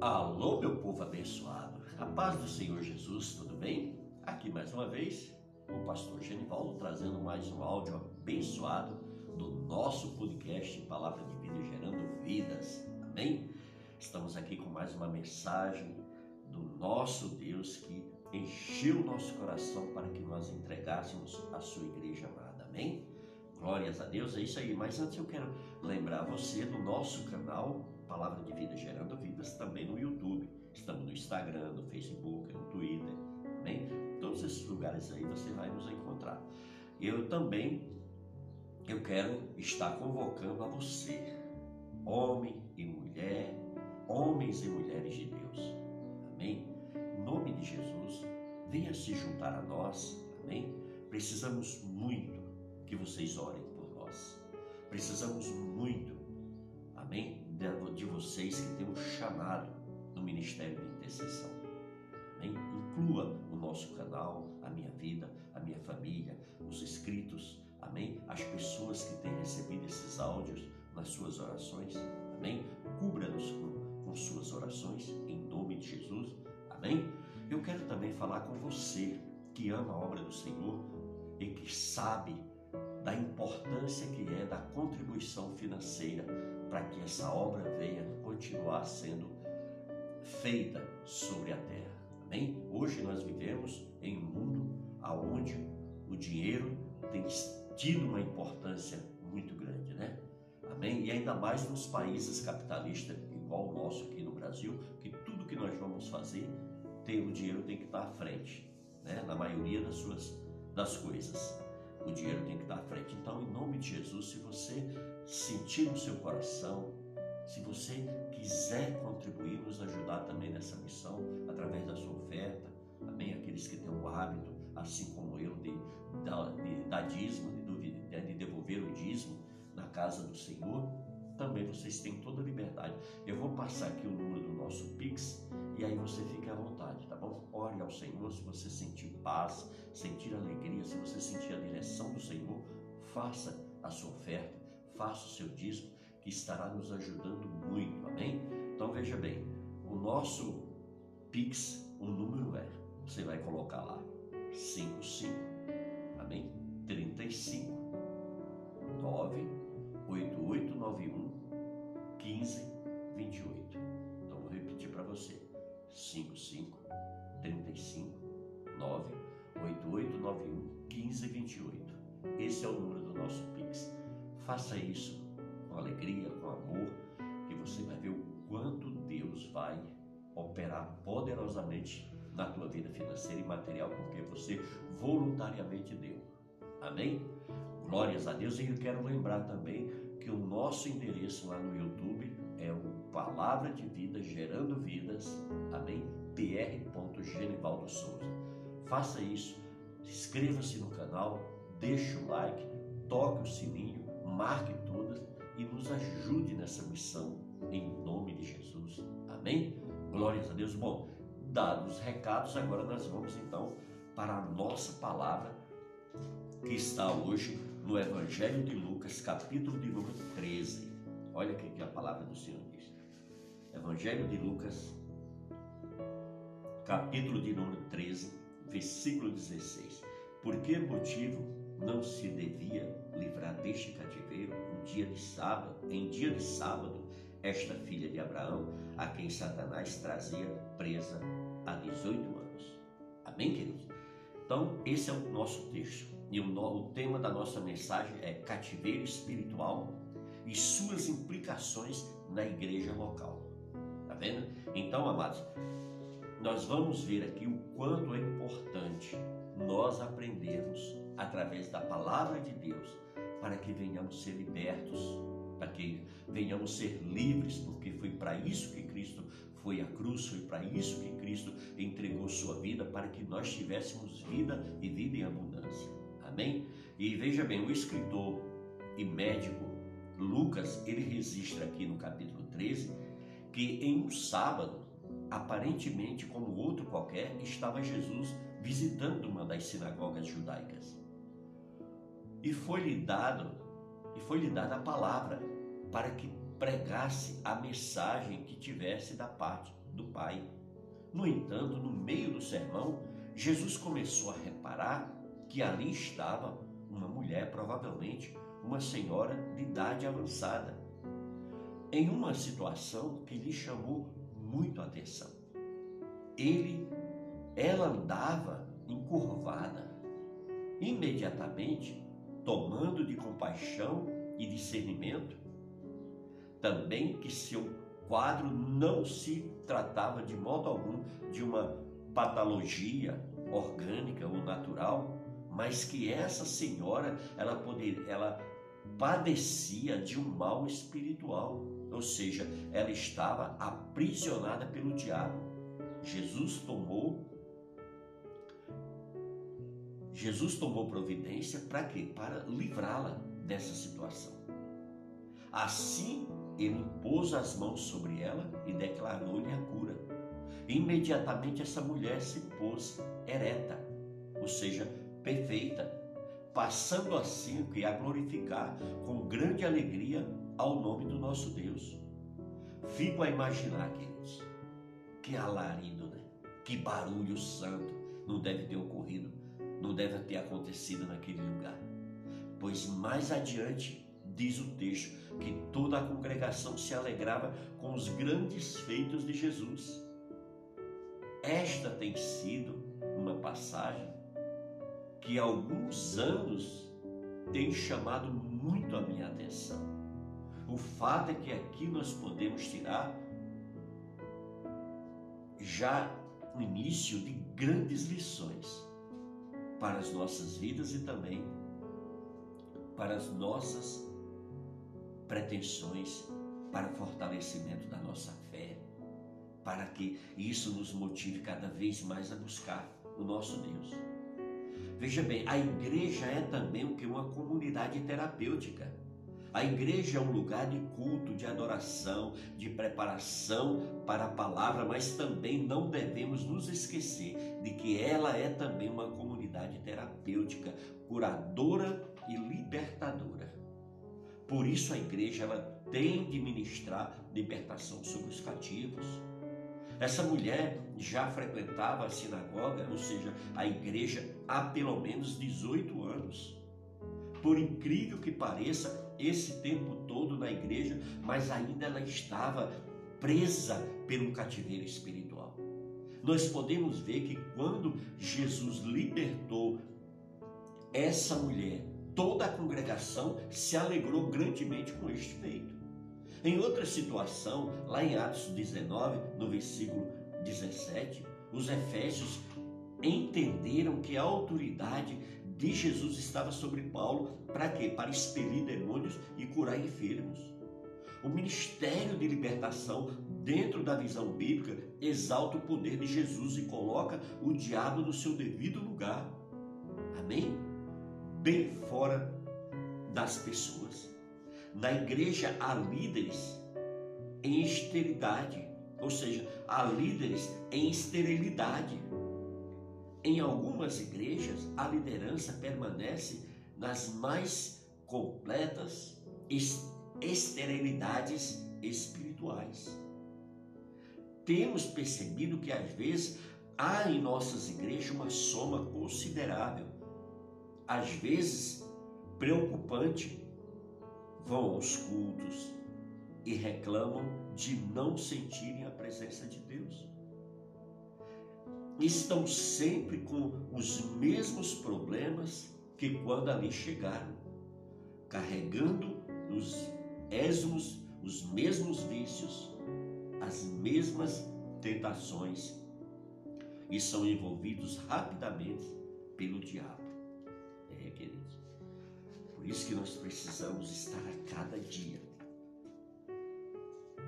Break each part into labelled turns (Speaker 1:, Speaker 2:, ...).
Speaker 1: Alô, meu povo abençoado. A paz do Senhor Jesus, tudo bem? Aqui mais uma vez, o pastor Genivaldo trazendo mais um áudio abençoado do nosso podcast Palavra de Vida Gerando Vidas. Amém? Estamos aqui com mais uma mensagem do nosso Deus que encheu o nosso coração para que nós entregássemos a sua igreja amada. Amém? Glórias a Deus, é isso aí. Mas antes eu quero lembrar você do nosso canal Palavra de Vida Gerando Vidas também no YouTube. Estamos no Instagram, no Facebook, no Twitter, amém? Todos esses lugares aí você vai nos encontrar. Eu também eu quero estar convocando a você, homem e mulher, homens e mulheres de Deus. Amém? Em nome de Jesus, venha se juntar a nós. Amém? Precisamos muito que vocês orem por nós. Precisamos muito, amém, de vocês que têm um chamado no ministério de intercessão. Amém? Inclua o nosso canal, a minha vida, a minha família, os inscritos, amém? As pessoas que têm recebido esses áudios nas suas orações, amém? Cubra-nos com, com suas orações, em nome de Jesus, amém? Eu quero também falar com você que ama a obra do Senhor e que sabe da importância que é da contribuição financeira para que essa obra venha continuar sendo feita sobre a terra. Amém? Hoje nós vivemos em um mundo onde o dinheiro tem tido uma importância muito grande, né? Amém? E ainda mais nos países capitalistas, igual o nosso aqui no Brasil, que tudo que nós vamos fazer, tem, o dinheiro tem que estar à frente, né? Na maioria das suas das coisas o dinheiro tem que estar à frente. Então, em nome de Jesus, se você sentir no seu coração, se você quiser contribuir, nos ajudar também nessa missão, através da sua oferta, amém? Aqueles que têm o hábito, assim como eu, de, de, de dar dízimo, de, de devolver o dízimo na casa do Senhor, também vocês têm toda a liberdade. Eu vou passar aqui o número do nosso Pix e aí você fica à vontade, tá bom? Ore ao Senhor se você sentir paz, sentir alegria, se você sentir a direção do Senhor, faça a sua oferta, faça o seu dízimo, que estará nos ajudando muito, amém? Então veja bem, o nosso Pix, o número é, você vai colocar lá, 55, amém? 35 9 8891 1528. Então vou repetir para você. 55 35 9 8891 1528. Esse é o número do nosso Pix. Faça isso com alegria, com amor, que você vai ver o quanto Deus vai operar poderosamente na tua vida financeira e material, porque você voluntariamente deu. Amém? Glórias a Deus. E eu quero lembrar também que o nosso endereço lá no YouTube é o Palavra de Vida Gerando Vidas, amém? pr. Genivaldo Souza. Faça isso, inscreva-se no canal, deixe o like, toque o sininho, marque todas e nos ajude nessa missão em nome de Jesus. Amém? Glórias a Deus. Bom, dados os recados, agora nós vamos então para a nossa palavra que está hoje no Evangelho de Lucas, capítulo de número 13. Olha o que a palavra do Senhor diz. Evangelho de Lucas, capítulo de número 13, versículo 16. Por que motivo não se devia livrar deste cativeiro um dia de sábado, em dia de sábado, esta filha de Abraão, a quem Satanás trazia presa há 18 anos? Amém, queridos? Então, esse é o nosso texto. E o, o tema da nossa mensagem é cativeiro espiritual e suas implicações na igreja local. Tá vendo? Então, amados, nós vamos ver aqui o quanto é importante nós aprendermos através da palavra de Deus para que venhamos ser libertos, para que venhamos ser livres, porque foi para isso que Cristo foi à cruz, foi para isso que Cristo entregou sua vida, para que nós tivéssemos vida e vida em abundância. Amém? E veja bem, o escritor e médico Lucas, ele registra aqui no capítulo 13 que em um sábado, aparentemente como outro qualquer, estava Jesus visitando uma das sinagogas judaicas. E foi-lhe dado, e foi-lhe dada a palavra para que pregasse a mensagem que tivesse da parte do Pai. No entanto, no meio do sermão, Jesus começou a reparar que ali estava uma mulher, provavelmente uma senhora de idade avançada, em uma situação que lhe chamou muito a atenção. Ele, ela andava encurvada. Imediatamente, tomando de compaixão e discernimento, também que seu quadro não se tratava de modo algum de uma patologia orgânica ou natural, mas que essa senhora ela poder, ela padecia de um mal espiritual, ou seja, ela estava aprisionada pelo diabo. Jesus tomou Jesus tomou providência para quê? Para livrá-la dessa situação. Assim, ele impôs as mãos sobre ela e declarou-lhe a cura. Imediatamente essa mulher se pôs ereta, ou seja, perfeita, passando assim que a glorificar com grande alegria ao nome do nosso Deus. Fico a imaginar, queridos, que alarido, né? que barulho santo não deve ter ocorrido, não deve ter acontecido naquele lugar. Pois mais adiante diz o texto que toda a congregação se alegrava com os grandes feitos de Jesus. Esta tem sido uma passagem que há alguns anos tem chamado muito a minha atenção. O fato é que aqui nós podemos tirar já o início de grandes lições para as nossas vidas e também para as nossas pretensões, para fortalecimento da nossa fé, para que isso nos motive cada vez mais a buscar o nosso Deus. Veja bem, a igreja é também o que uma comunidade terapêutica. A igreja é um lugar de culto, de adoração, de preparação para a palavra, mas também não devemos nos esquecer de que ela é também uma comunidade terapêutica, curadora e libertadora. Por isso a igreja ela tem de ministrar libertação sobre os cativos. Essa mulher já frequentava a sinagoga, ou seja, a igreja, há pelo menos 18 anos. Por incrível que pareça, esse tempo todo na igreja, mas ainda ela estava presa pelo cativeiro espiritual. Nós podemos ver que quando Jesus libertou essa mulher, toda a congregação se alegrou grandemente com este feito. Em outra situação, lá em Atos 19, no versículo 17, os efésios entenderam que a autoridade de Jesus estava sobre Paulo para quê? Para expelir demônios e curar enfermos. O ministério de libertação, dentro da visão bíblica, exalta o poder de Jesus e coloca o diabo no seu devido lugar. Amém? Bem fora das pessoas. Na igreja há líderes em esterilidade, ou seja, há líderes em esterilidade. Em algumas igrejas, a liderança permanece nas mais completas esterilidades espirituais. Temos percebido que às vezes há em nossas igrejas uma soma considerável, às vezes preocupante, vão aos cultos e reclamam de não sentirem a presença de Deus. Estão sempre com os mesmos problemas que quando ali chegaram, carregando os esmos, os mesmos vícios, as mesmas tentações e são envolvidos rapidamente pelo diabo. É, queridos. Por isso que nós precisamos estar a cada dia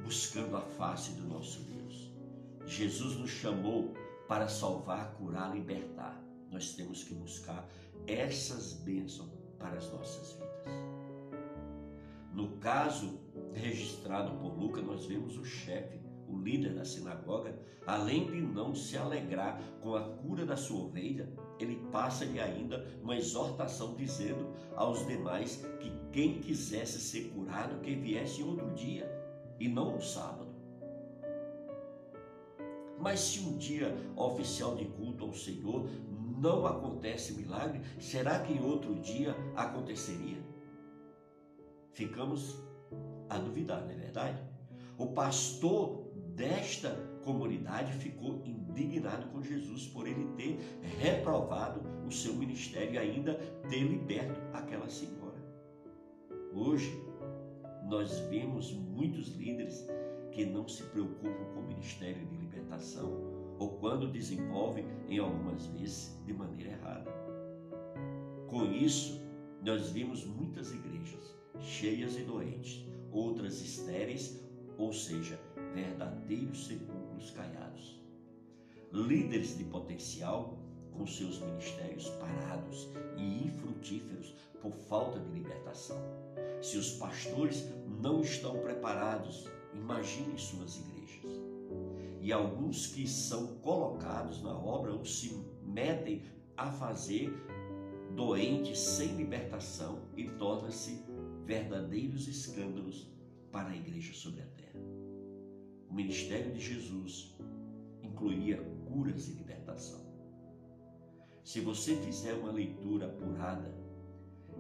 Speaker 1: buscando a face do nosso Deus. Jesus nos chamou para salvar, curar, libertar. Nós temos que buscar essas bênçãos para as nossas vidas. No caso registrado por Lucas, nós vemos o chefe, o líder da sinagoga, além de não se alegrar com a cura da sua ovelha, ele passa-lhe ainda uma exortação dizendo aos demais que quem quisesse ser curado, que viesse outro dia e não no sábado. Mas se um dia oficial de culto ao Senhor não acontece milagre, será que em outro dia aconteceria? Ficamos a duvidar, não é verdade? O pastor desta comunidade ficou indignado com Jesus por ele ter reprovado o seu ministério e ainda ter liberto aquela senhora. Hoje, nós vemos muitos líderes que não se preocupam com o ministério de libertação ou quando desenvolvem em algumas vezes de maneira errada. Com isso, nós vimos muitas igrejas cheias e doentes, outras estéreis, ou seja, verdadeiros sepulcros caiados. Líderes de potencial com seus ministérios parados e infrutíferos por falta de libertação. Se os pastores não estão preparados, imaginem suas igrejas. E alguns que são colocados na obra ou se metem a fazer doentes sem libertação e torna-se verdadeiros escândalos para a igreja sobre a terra. O ministério de Jesus incluía curas e libertação. Se você fizer uma leitura apurada,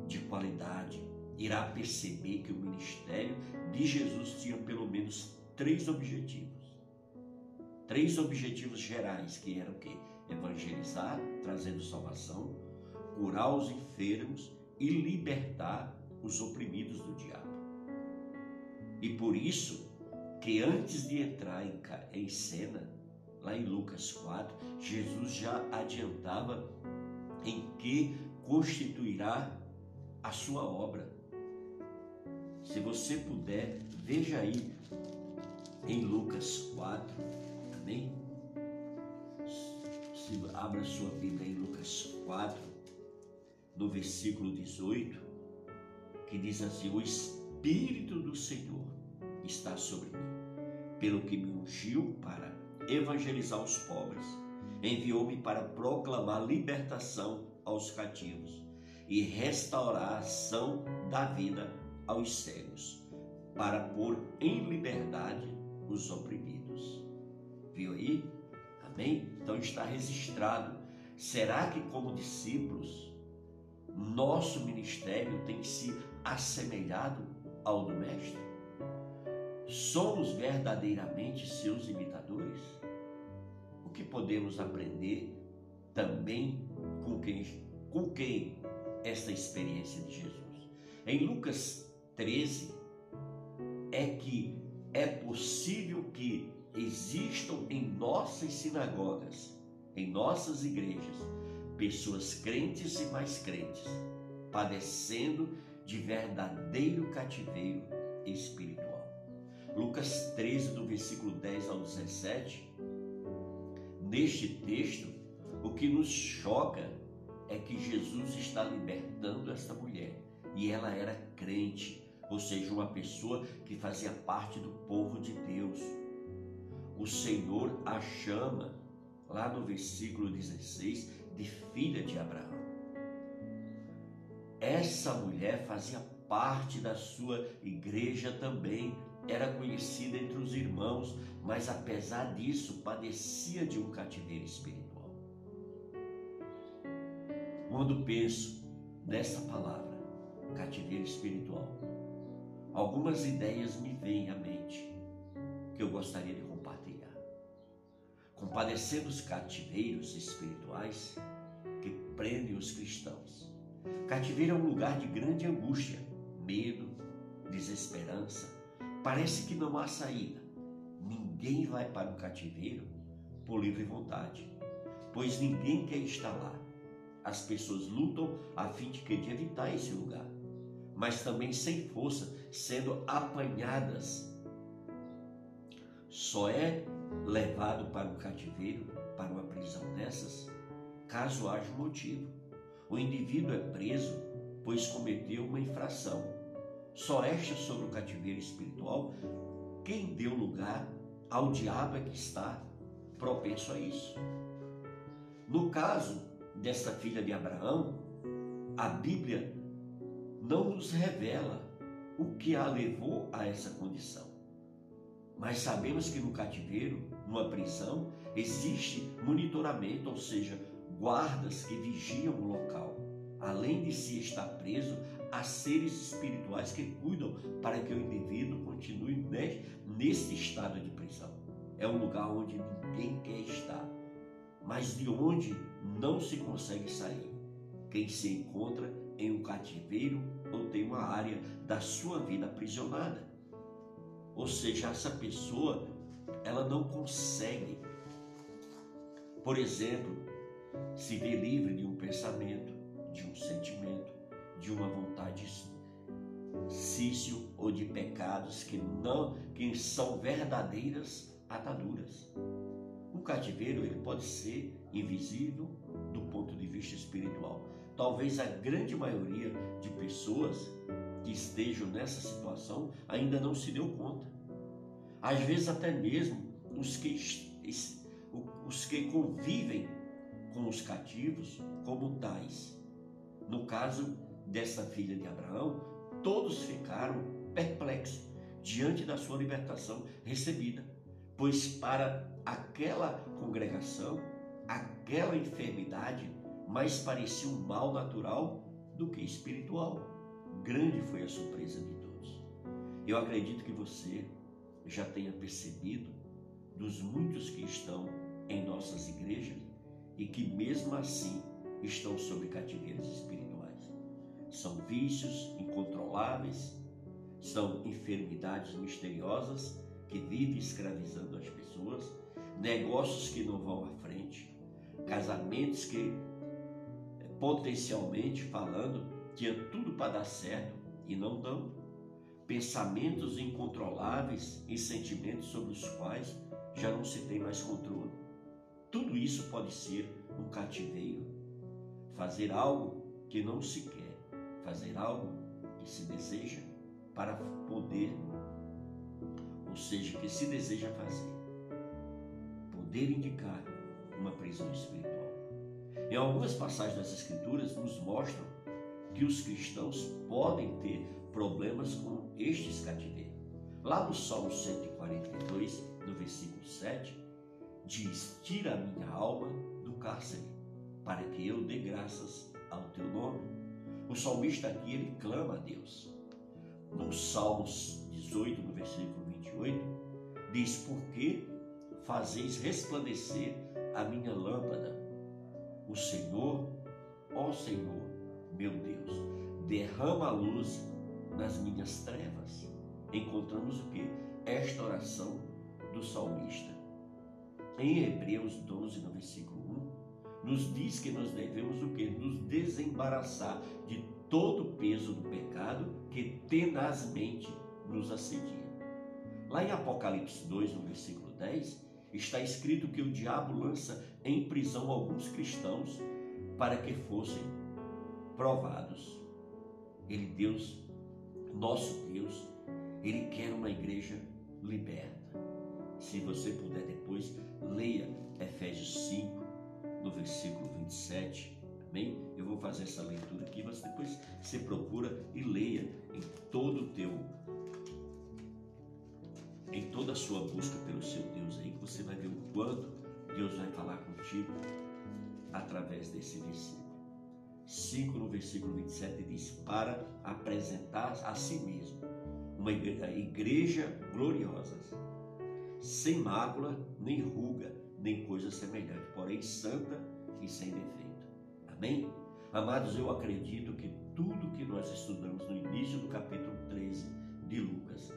Speaker 1: de qualidade, irá perceber que o ministério de Jesus tinha pelo menos três objetivos. Três objetivos gerais, que eram o quê? Evangelizar, trazendo salvação, curar os enfermos e libertar os oprimidos do diabo. E por isso que antes de entrar em, cena, lá em Lucas 4, Jesus já adiantava em que constituirá a sua obra. Se você puder, veja aí em Lucas 4, amém? Se abra sua Bíblia em Lucas 4, no versículo 18, que diz assim: O Espírito do Senhor está sobre mim, pelo que me ungiu para evangelizar os pobres, enviou-me para proclamar libertação aos cativos e restaurar a ação da vida aos cegos, para pôr em liberdade os oprimidos. Viu aí? Amém? Então está registrado. Será que, como discípulos, nosso ministério tem se assemelhado ao do Mestre? Somos verdadeiramente seus imitadores? O que podemos aprender também com quem, com quem esta experiência de Jesus? Em Lucas 13, é que é possível que existam em nossas sinagogas, em nossas igrejas, pessoas crentes e mais crentes, padecendo de verdadeiro cativeiro espiritual. Lucas 13, do versículo 10 ao 17, neste texto, o que nos choca é que Jesus está libertando esta mulher e ela era crente, ou seja, uma pessoa que fazia parte do povo de Deus. O Senhor a chama, lá no versículo 16, de filha de Abraão. Essa mulher fazia parte da sua igreja também, era conhecida entre os irmãos, mas apesar disso padecia de um cativeiro espiritual. Quando penso nessa palavra, cativeiro espiritual, algumas ideias me vêm à mente que eu gostaria de compartilhar. Compadecendo os cativeiros espirituais que prendem os cristãos. Cativeiro é um lugar de grande angústia, medo, desesperança, Parece que não há saída. Ninguém vai para o cativeiro por livre vontade, pois ninguém quer estar lá. As pessoas lutam a fim de, de evitar esse lugar, mas também sem força, sendo apanhadas. Só é levado para o cativeiro, para uma prisão dessas, caso haja motivo. O indivíduo é preso, pois cometeu uma infração só esta sobre o cativeiro espiritual, quem deu lugar ao diabo é que está propenso a isso. No caso desta filha de Abraão, a Bíblia não nos revela o que a levou a essa condição. Mas sabemos que no cativeiro, numa prisão, existe monitoramento, ou seja, guardas que vigiam o local. Além de se estar preso, há seres espirituais que cuidam para que o indivíduo continue nesse estado de prisão. É um lugar onde ninguém quer estar, mas de onde não se consegue sair. Quem se encontra em um cativeiro ou tem uma área da sua vida aprisionada. Ou seja, essa pessoa, ela não consegue, por exemplo, se ver livre de um pensamento, de um sentimento, de uma vontade cício ou de pecados que não que são verdadeiras ataduras. O cativeiro ele pode ser invisível do ponto de vista espiritual. Talvez a grande maioria de pessoas que estejam nessa situação ainda não se deu conta. Às vezes até mesmo os que, os que convivem com os cativos como tais. No caso dessa filha de Abraão, todos ficaram perplexos diante da sua libertação recebida, pois para aquela congregação, aquela enfermidade mais parecia um mal natural do que espiritual. Grande foi a surpresa de todos. Eu acredito que você já tenha percebido dos muitos que estão em nossas igrejas e que mesmo assim estão sob cativeiros espirituais. São vícios incontroláveis, são enfermidades misteriosas que vivem escravizando as pessoas, negócios que não vão à frente, casamentos que potencialmente falando tinha tudo para dar certo e não dão, pensamentos incontroláveis e sentimentos sobre os quais já não se tem mais controle. Tudo isso pode ser um cativeiro. Fazer algo que não se quer, fazer algo que se deseja para poder, ou seja, que se deseja fazer, poder indicar uma prisão espiritual. Em algumas passagens das Escrituras nos mostram que os cristãos podem ter problemas com estes cativeiros. Lá no Salmo 142, no versículo 7, diz: Tira a minha alma do cárcere, para que eu dê graças ao teu nome. O salmista aqui ele clama a Deus. No Salmos 18, no versículo 28, diz: Por que fazeis resplandecer a minha lâmpada? O Senhor, ó Senhor, meu Deus, derrama a luz nas minhas trevas. Encontramos o que? Esta oração do salmista. Em Hebreus 12, no versículo 1, nos diz que nós devemos o que? Nos desembaraçar de todo o peso do pecado que tenazmente nos assedia. Lá em Apocalipse 2, no versículo 10, está escrito que o diabo lança em prisão alguns cristãos para que fossem provados. Ele, Deus, nosso Deus, ele quer uma igreja liberta. Se você puder depois, leia Efésios 5, no versículo 27. Amém? Eu vou fazer essa leitura aqui, mas depois você procura e leia em todo o teu em toda a sua busca pelo seu Deus aí, você vai ver o quanto Deus vai falar contigo através desse versículo. 5 no versículo 27 diz: Para apresentar a si mesmo uma igreja gloriosa, sem mácula, nem ruga, nem coisa semelhante, porém santa e sem defeito. Amém? Amados, eu acredito que tudo que nós estudamos no início do capítulo 13 de Lucas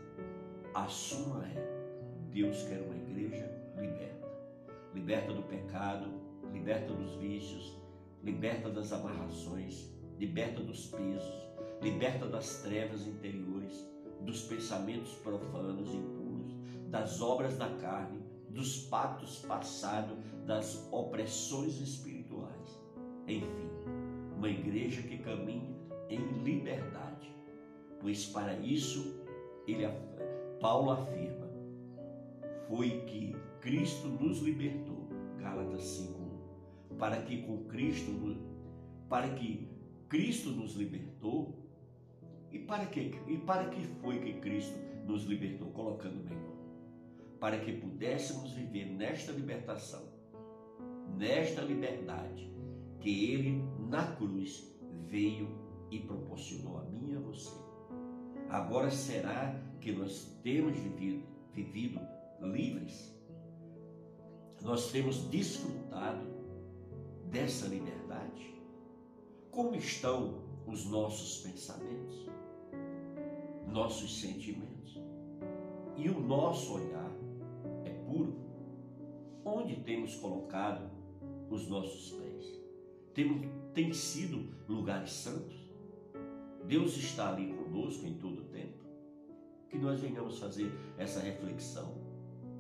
Speaker 1: a suma é: Deus quer uma igreja liberta. Liberta do pecado, liberta dos vícios, liberta das amarrações, liberta dos pesos, liberta das trevas interiores, dos pensamentos profanos e das obras da carne, dos pactos passados, das opressões espirituais. Enfim, uma igreja que caminha em liberdade, pois para isso ele Paulo afirma: foi que Cristo nos libertou, Gálatas 5:1, para que com Cristo para que Cristo nos libertou e para que e para que foi que Cristo nos libertou, colocando melhor. Para que pudéssemos viver nesta libertação, nesta liberdade que Ele na cruz veio e proporcionou a mim e a você. Agora será que nós temos vivido, vivido livres? Nós temos desfrutado dessa liberdade? Como estão os nossos pensamentos, nossos sentimentos? E o nosso olhar puro? Onde temos colocado os nossos pés? Tem, tem sido lugares santos? Deus está ali conosco em todo o tempo? Que nós venhamos fazer essa reflexão,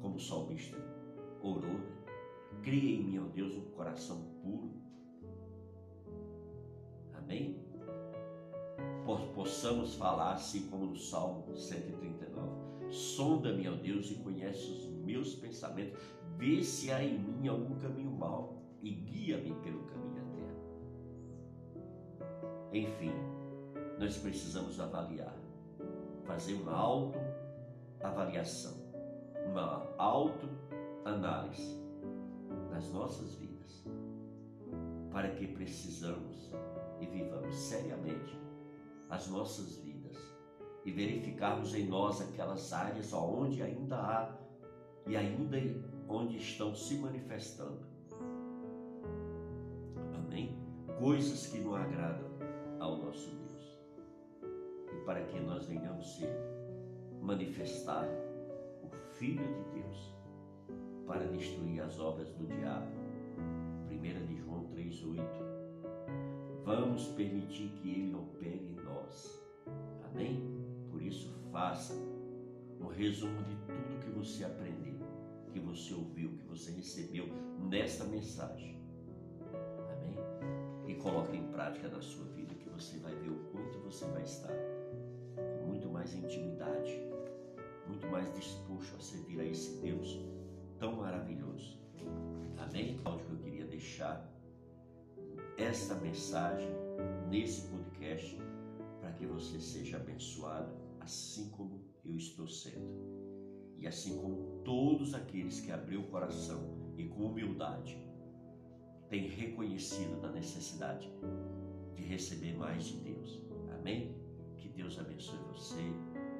Speaker 1: como o salmista orou, né? Cria em mim, ó Deus, um coração puro. Amém? Possamos falar assim como no Salmo 139. Sonda-me, ó Deus, e conhece os meus pensamentos. Vê se há em mim algum caminho mau e guia-me pelo caminho eterno. Enfim, nós precisamos avaliar, fazer uma autoavaliação, uma autoanálise nas nossas vidas, para que precisamos e vivamos seriamente as nossas vidas e verificarmos em nós aquelas áreas onde ainda há e ainda onde estão se manifestando. Amém? Coisas que não agradam ao nosso Deus. E para que nós venhamos ser manifestar o Filho de Deus para destruir as obras do diabo. 1 de João 3,8. Vamos permitir que ele opere em nós. Amém? Faça um resumo de tudo que você aprendeu, que você ouviu, que você recebeu nesta mensagem. Amém? E coloque em prática na sua vida, que você vai ver o quanto você vai estar com muito mais intimidade, muito mais disposto a servir a esse Deus tão maravilhoso. Amém? Onde eu queria deixar esta mensagem nesse podcast para que você seja abençoado assim como eu estou sendo. E assim como todos aqueles que abriu o coração e com humildade têm reconhecido da necessidade de receber mais de Deus. Amém? Que Deus abençoe você.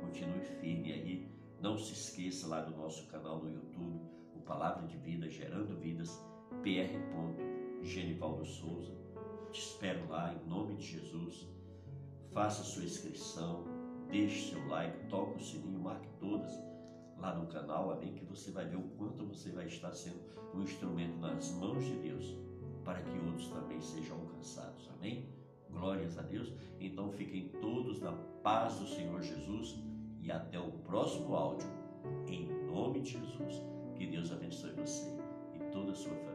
Speaker 1: Continue firme aí. Não se esqueça lá do nosso canal no YouTube Palavra de Vida, Gerando Vidas, PR. Genivaldo Souza. Te espero lá em nome de Jesus. Faça sua inscrição, deixe seu like, toque o sininho, marque todas lá no canal, amém? Que você vai ver o quanto você vai estar sendo um instrumento nas mãos de Deus para que outros também sejam alcançados, amém? Glórias a Deus. Então fiquem todos na paz do Senhor Jesus e até o próximo áudio, em nome de Jesus. Que Deus abençoe você e toda a sua família.